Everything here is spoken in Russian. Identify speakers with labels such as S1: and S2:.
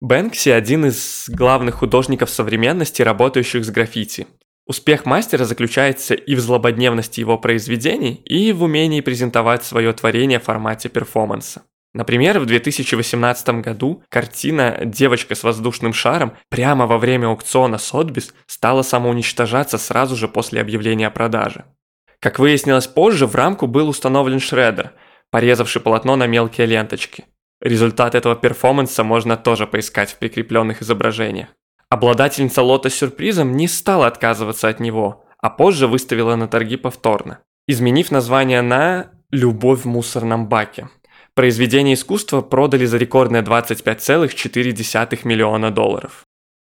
S1: Бэнкси – один из главных художников современности, работающих с граффити. Успех мастера заключается и в злободневности его произведений, и в умении презентовать свое творение в формате перформанса. Например, в 2018 году картина «Девочка с воздушным шаром» прямо во время аукциона Сотбис стала самоуничтожаться сразу же после объявления о продаже. Как выяснилось позже, в рамку был установлен шредер, порезавший полотно на мелкие ленточки. Результат этого перформанса можно тоже поискать в прикрепленных изображениях. Обладательница лота с сюрпризом не стала отказываться от него, а позже выставила на торги повторно, изменив название на «Любовь в мусорном баке». Произведение искусства продали за рекордные 25,4 миллиона долларов.